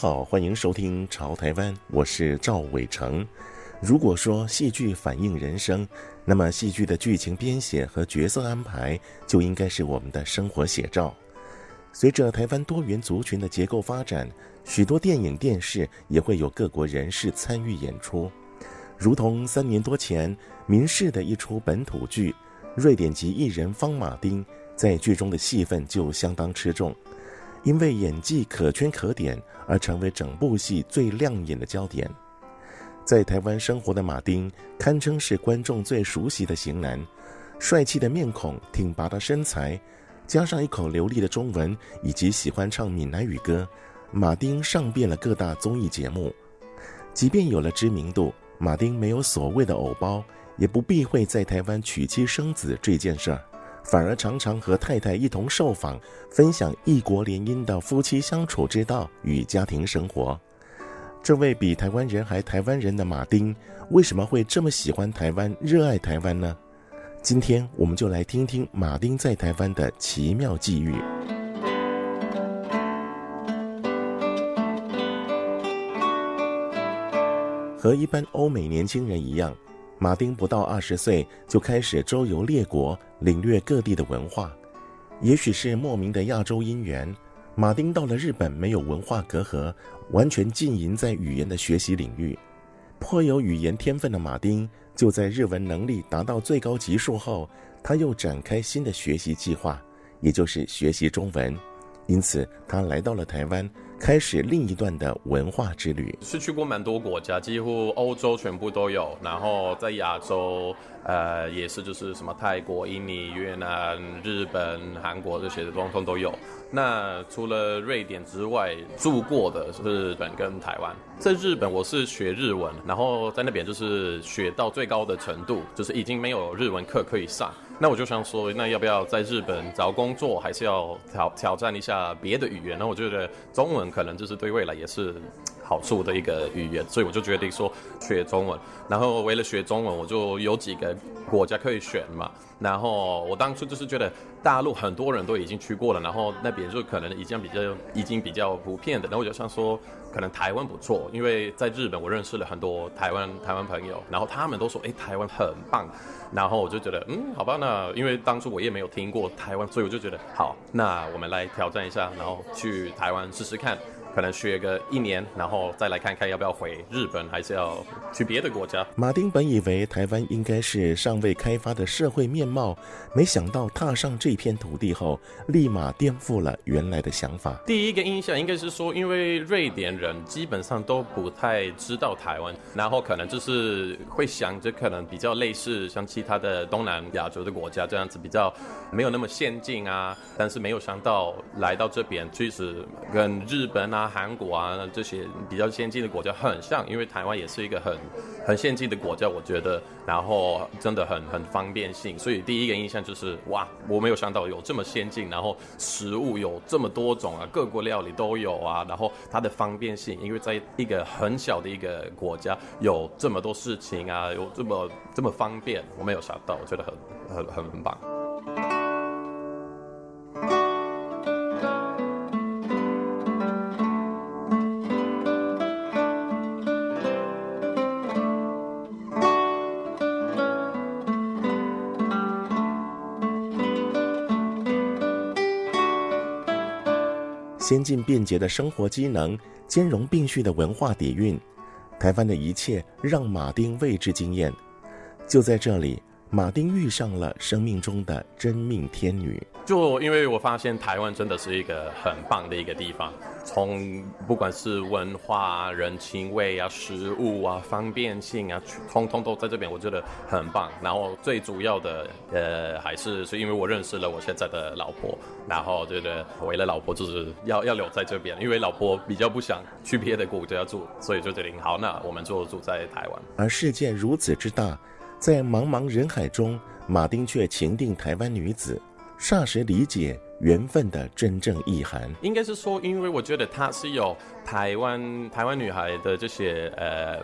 好，欢迎收听《潮台湾》，我是赵伟成。如果说戏剧反映人生，那么戏剧的剧情编写和角色安排就应该是我们的生活写照。随着台湾多元族群的结构发展，许多电影、电视也会有各国人士参与演出。如同三年多前民视的一出本土剧，瑞典籍艺人方马丁在剧中的戏份就相当吃重。因为演技可圈可点，而成为整部戏最亮眼的焦点。在台湾生活的马丁，堪称是观众最熟悉的型男，帅气的面孔、挺拔的身材，加上一口流利的中文，以及喜欢唱闽南语歌，马丁上遍了各大综艺节目。即便有了知名度，马丁没有所谓的偶包，也不避讳在台湾娶妻生子这件事儿。反而常常和太太一同受访，分享异国联姻的夫妻相处之道与家庭生活。这位比台湾人还台湾人的马丁，为什么会这么喜欢台湾、热爱台湾呢？今天我们就来听听马丁在台湾的奇妙际遇。和一般欧美年轻人一样。马丁不到二十岁就开始周游列国，领略各地的文化。也许是莫名的亚洲姻缘，马丁到了日本没有文化隔阂，完全浸淫在语言的学习领域。颇有语言天分的马丁，就在日文能力达到最高级数后，他又展开新的学习计划，也就是学习中文。因此，他来到了台湾。开始另一段的文化之旅，是去过蛮多国家，几乎欧洲全部都有，然后在亚洲，呃，也是就是什么泰国、印尼、越南、日本、韩国这些的，通通都有。那除了瑞典之外，住过的是日本跟台湾。在日本，我是学日文，然后在那边就是学到最高的程度，就是已经没有日文课可以上。那我就想说，那要不要在日本找工作，还是要挑挑战一下别的语言？那我觉得中文可能就是对未来也是好处的一个语言，所以我就决定说学中文。然后为了学中文，我就有几个国家可以选嘛。然后我当初就是觉得大陆很多人都已经去过了，然后那边就可能已经比较已经比较普遍的。然后我就想说，可能台湾不错，因为在日本我认识了很多台湾台湾朋友，然后他们都说，哎，台湾很棒。然后我就觉得，嗯，好吧，那因为当初我也没有听过台湾，所以我就觉得，好，那我们来挑战一下，然后去台湾试试看。可能学个一年，然后再来看看要不要回日本，还是要去别的国家。马丁本以为台湾应该是尚未开发的社会面貌，没想到踏上这片土地后，立马颠覆了原来的想法。第一个印象应该是说，因为瑞典人基本上都不太知道台湾，然后可能就是会想着可能比较类似像其他的东南亚洲的国家这样子，比较没有那么先进啊。但是没有想到来到这边，其实跟日本啊。韩国啊，这些比较先进的国家很像，因为台湾也是一个很很先进的国家，我觉得，然后真的很很方便性，所以第一个印象就是哇，我没有想到有这么先进，然后食物有这么多种啊，各国料理都有啊，然后它的方便性，因为在一个很小的一个国家有这么多事情啊，有这么这么方便，我没有想到，我觉得很很很很棒。先进便捷的生活机能，兼容并蓄的文化底蕴，台湾的一切让马丁为之惊艳。就在这里，马丁遇上了生命中的真命天女。就因为我发现台湾真的是一个很棒的一个地方，从不管是文化、人情味啊、食物啊、方便性啊，通通都在这边，我觉得很棒。然后最主要的，呃，还是是因为我认识了我现在的老婆，然后觉得为了老婆就是要要留在这边，因为老婆比较不想去别的国家住，所以就决定好，那我们就住在台湾。而世界如此之大，在茫茫人海中，马丁却情定台湾女子。霎时理解缘分的真正意涵，应该是说，因为我觉得她是有台湾台湾女孩的这些呃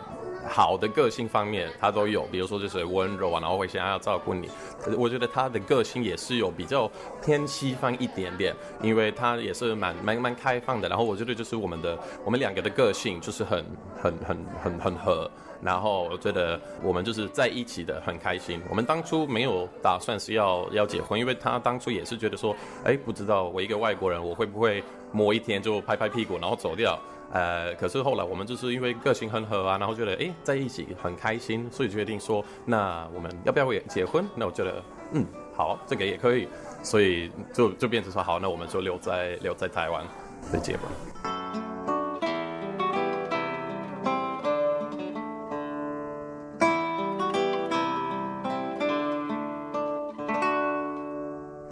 好的个性方面，她都有，比如说就是温柔啊，然后会想要照顾你。我觉得她的个性也是有比较偏西方一点点，因为她也是蛮蛮蛮开放的。然后我觉得就是我们的我们两个的个性就是很很很很很合。然后我觉得我们就是在一起的很开心。我们当初没有打算是要要结婚，因为他当初也是觉得说，哎，不知道我一个外国人，我会不会某一天就拍拍屁股然后走掉？呃，可是后来我们就是因为个性很合啊，然后觉得哎在一起很开心，所以决定说，那我们要不要也结婚？那我觉得嗯好，这个也可以，所以就就变成说好，那我们就留在留在台湾再结婚。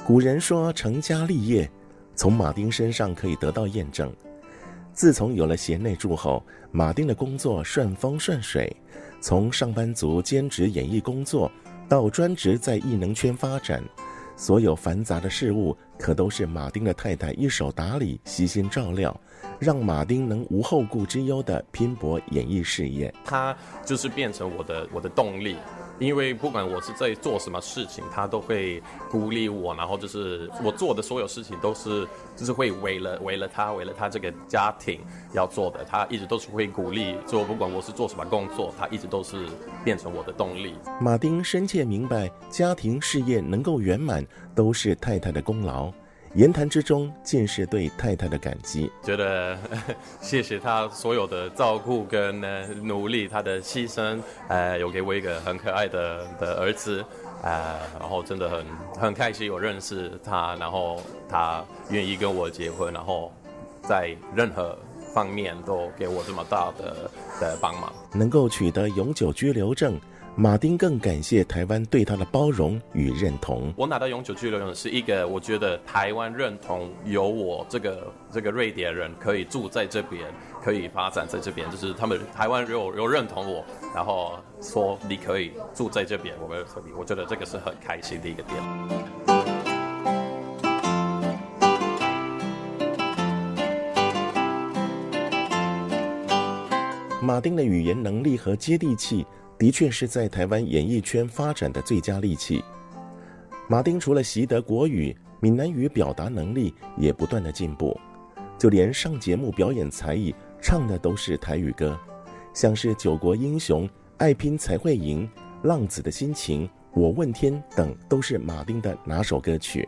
古人说成家立业，从马丁身上可以得到验证。自从有了贤内助后，马丁的工作顺风顺水，从上班族兼职演艺工作，到专职在艺能圈发展，所有繁杂的事物可都是马丁的太太一手打理、悉心照料，让马丁能无后顾之忧地拼搏演艺事业。他就是变成我的我的动力。因为不管我是在做什么事情，他都会鼓励我，然后就是我做的所有事情都是就是会为了为了他为了他这个家庭要做的，他一直都是会鼓励就，不管我是做什么工作，他一直都是变成我的动力。马丁深切明白，家庭事业能够圆满，都是太太的功劳。言谈之中尽是对太太的感激，觉得 谢谢他所有的照顾跟努力，他的牺牲，呃，有给我一个很可爱的的儿子，呃，然后真的很很开心，有认识他，然后他愿意跟我结婚，然后在任何方面都给我这么大的的帮忙，能够取得永久居留证。马丁更感谢台湾对他的包容与认同。我拿到永久居留证是一个，我觉得台湾认同有我这个这个瑞典人可以住在这边，可以发展在这边，就是他们台湾有有认同我，然后说你可以住在这边，我们这里，我觉得这个是很开心的一个点。马丁的语言能力和接地气。的确是在台湾演艺圈发展的最佳利器。马丁除了习得国语、闽南语表达能力也不断的进步，就连上节目表演才艺，唱的都是台语歌，像是《九国英雄》、《爱拼才会赢》、《浪子的心情》、《我问天》等，都是马丁的拿手歌曲。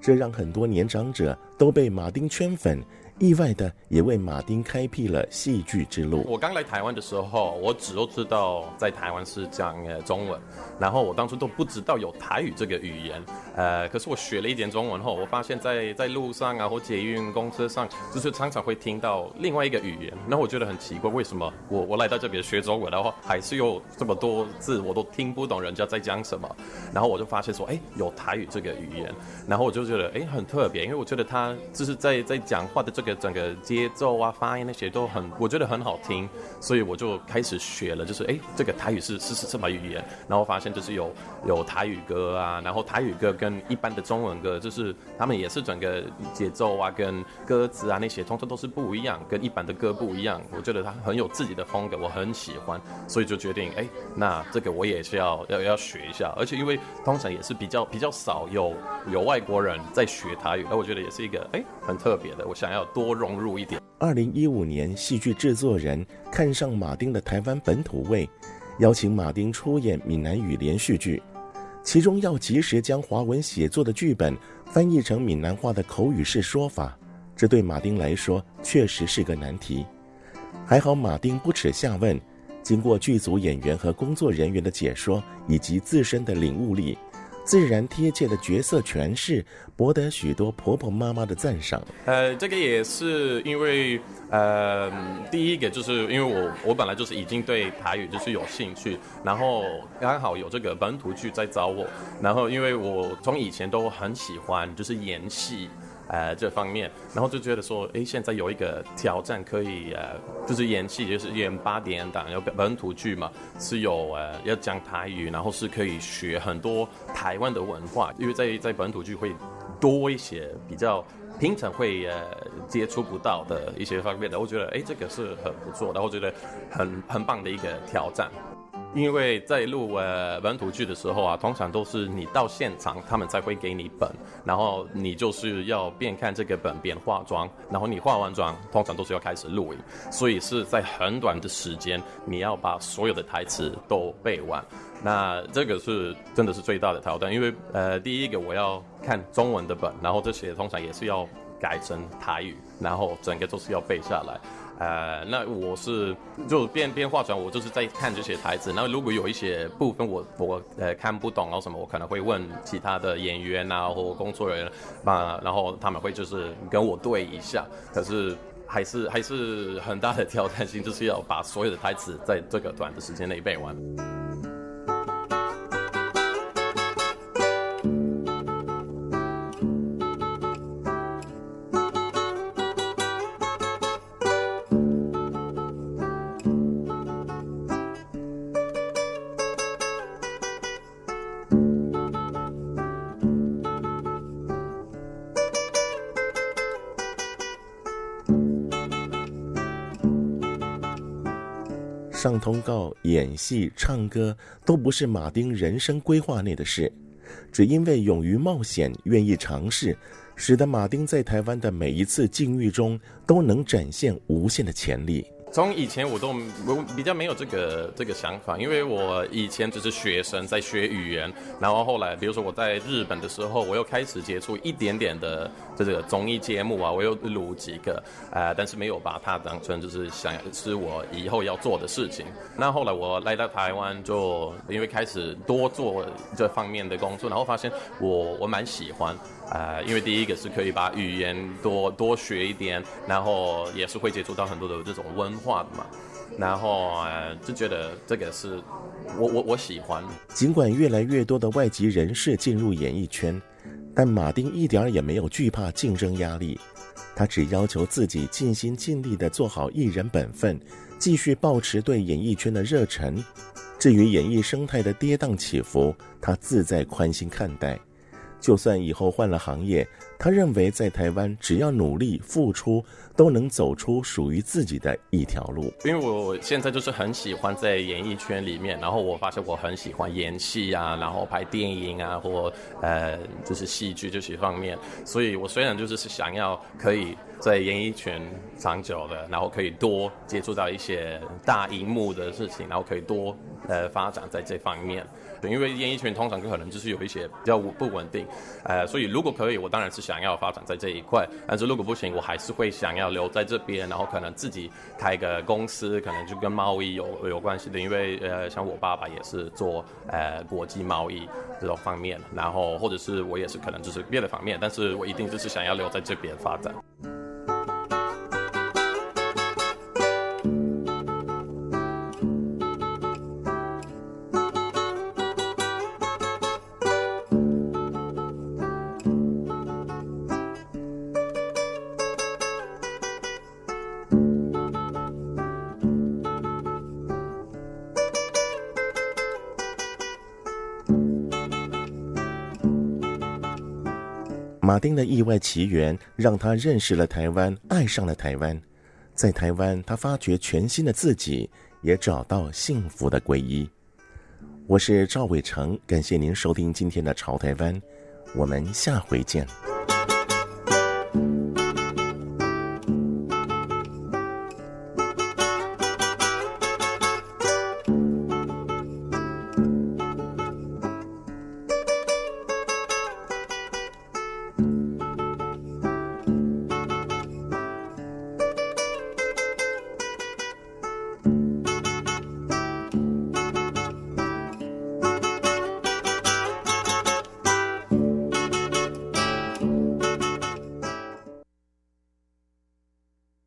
这让很多年长者都被马丁圈粉。意外的也为马丁开辟了戏剧之路。我刚来台湾的时候，我只都知道在台湾是讲呃中文，然后我当初都不知道有台语这个语言。呃，可是我学了一点中文后，我发现在在路上啊或捷运公车上，就是常常会听到另外一个语言。那我觉得很奇怪，为什么我我来到这边学中文，然后还是有这么多字我都听不懂人家在讲什么？然后我就发现说，哎，有台语这个语言，然后我就觉得哎很特别，因为我觉得他就是在在讲话的这个。整个节奏啊、发音那些都很，我觉得很好听，所以我就开始学了。就是哎，这个台语是是是什么语言？然后发现就是有有台语歌啊，然后台语歌跟一般的中文歌，就是他们也是整个节奏啊、跟歌词啊那些，通常都是不一样，跟一般的歌不一样。我觉得他很有自己的风格，我很喜欢，所以就决定哎，那这个我也是要要要学一下。而且因为通常也是比较比较少有有外国人在学台语，那我觉得也是一个哎很特别的，我想要多。多融入一点。二零一五年，戏剧制作人看上马丁的台湾本土味，邀请马丁出演闽南语连续剧，其中要及时将华文写作的剧本翻译成闽南话的口语式说法，这对马丁来说确实是个难题。还好马丁不耻下问，经过剧组演员和工作人员的解说，以及自身的领悟力。自然贴切的角色诠释，博得许多婆婆妈妈的赞赏。呃，这个也是因为，呃，第一个就是因为我我本来就是已经对台语就是有兴趣，然后刚好有这个本土剧在找我，然后因为我从以前都很喜欢就是演戏。呃，这方面，然后就觉得说，哎，现在有一个挑战可以，呃，就是演戏，就是演八点档，有本土剧嘛，是有呃要讲台语，然后是可以学很多台湾的文化，因为在在本土剧会多一些比较平常会呃接触不到的一些方面的，我觉得，哎，这个是很不错的，我觉得很很棒的一个挑战。因为在录呃本土剧的时候啊，通常都是你到现场，他们才会给你本，然后你就是要边看这个本边化妆，然后你化完妆，通常都是要开始录影，所以是在很短的时间，你要把所有的台词都背完。那这个是真的是最大的挑战，因为呃第一个我要看中文的本，然后这些通常也是要改成台语，然后整个都是要背下来。呃，那我是就边边化妆，我就是在看这些台词。那如果有一些部分我我呃看不懂，啊什么，我可能会问其他的演员啊或工作人员，啊，然后他们会就是跟我对一下。可是还是还是很大的挑战性，就是要把所有的台词在这个短的时间内背完。上通告、演戏、唱歌都不是马丁人生规划内的事，只因为勇于冒险、愿意尝试，使得马丁在台湾的每一次境遇中都能展现无限的潜力。从以前我都我比较没有这个这个想法，因为我以前只是学生在学语言，然后后来比如说我在日本的时候，我又开始接触一点点的这个综艺节目啊，我又录几个，啊、但是没有把它当成就是想是我以后要做的事情。那后来我来到台湾，就因为开始多做这方面的工作，然后发现我我蛮喜欢。呃，因为第一个是可以把语言多多学一点，然后也是会接触到很多的这种文化的嘛，然后呃就觉得这个是我我我喜欢。尽管越来越多的外籍人士进入演艺圈，但马丁一点也没有惧怕竞争压力，他只要求自己尽心尽力地做好艺人本分，继续保持对演艺圈的热忱。至于演艺生态的跌宕起伏，他自在宽心看待。就算以后换了行业，他认为在台湾只要努力付出，都能走出属于自己的一条路。因为我现在就是很喜欢在演艺圈里面，然后我发现我很喜欢演戏啊，然后拍电影啊，或呃就是戏剧这些方面。所以我虽然就是是想要可以在演艺圈长久的，然后可以多接触到一些大荧幕的事情，然后可以多呃发展在这方面。因为演艺圈通常可能就是有一些比较不稳定，呃，所以如果可以，我当然是想要发展在这一块。但是如果不行，我还是会想要要留在这边，然后可能自己开个公司，可能就跟贸易有有关系的。因为呃，像我爸爸也是做呃国际贸易这种方面，然后或者是我也是可能就是别的方面，但是我一定就是想要留在这边发展。马丁的意外奇缘让他认识了台湾，爱上了台湾。在台湾，他发掘全新的自己，也找到幸福的皈依。我是赵伟成，感谢您收听今天的《潮台湾》，我们下回见。